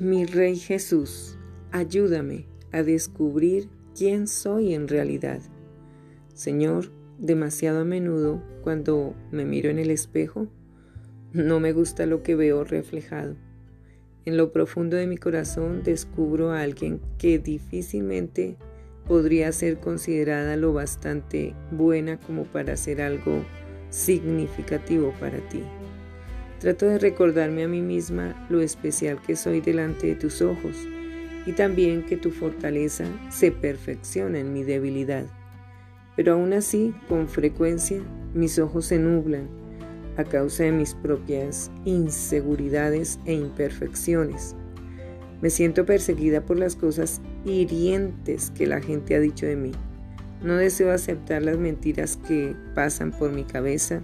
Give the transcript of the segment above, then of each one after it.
Mi Rey Jesús, ayúdame a descubrir quién soy en realidad. Señor, demasiado a menudo cuando me miro en el espejo, no me gusta lo que veo reflejado. En lo profundo de mi corazón descubro a alguien que difícilmente podría ser considerada lo bastante buena como para hacer algo significativo para ti. Trato de recordarme a mí misma lo especial que soy delante de tus ojos y también que tu fortaleza se perfecciona en mi debilidad. Pero aún así, con frecuencia, mis ojos se nublan a causa de mis propias inseguridades e imperfecciones. Me siento perseguida por las cosas hirientes que la gente ha dicho de mí. No deseo aceptar las mentiras que pasan por mi cabeza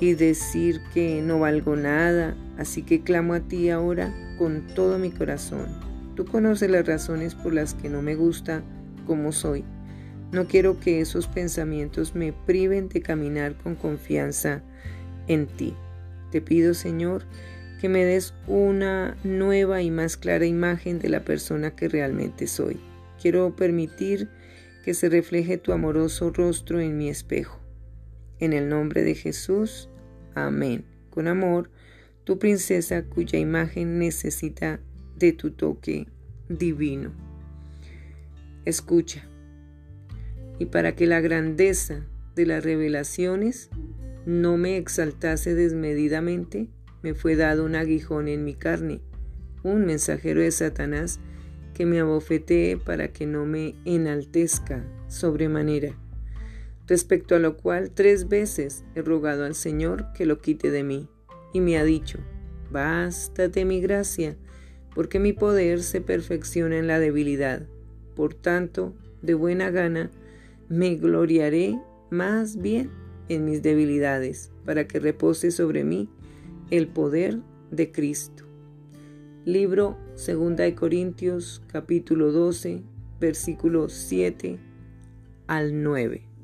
y decir que no valgo nada, así que clamo a ti ahora con todo mi corazón. Tú conoces las razones por las que no me gusta como soy. No quiero que esos pensamientos me priven de caminar con confianza en ti. Te pido, Señor, que me des una nueva y más clara imagen de la persona que realmente soy. Quiero permitir que se refleje tu amoroso rostro en mi espejo. En el nombre de Jesús, amén. Con amor, tu princesa cuya imagen necesita de tu toque divino. Escucha. Y para que la grandeza de las revelaciones no me exaltase desmedidamente, me fue dado un aguijón en mi carne, un mensajero de Satanás que me abofetee para que no me enaltezca sobremanera. Respecto a lo cual tres veces he rogado al Señor que lo quite de mí, y me ha dicho, bástate mi gracia, porque mi poder se perfecciona en la debilidad. Por tanto, de buena gana, me gloriaré más bien en mis debilidades, para que repose sobre mí el poder de Cristo. Libro 2 de Corintios capítulo 12 versículos 7 al 9.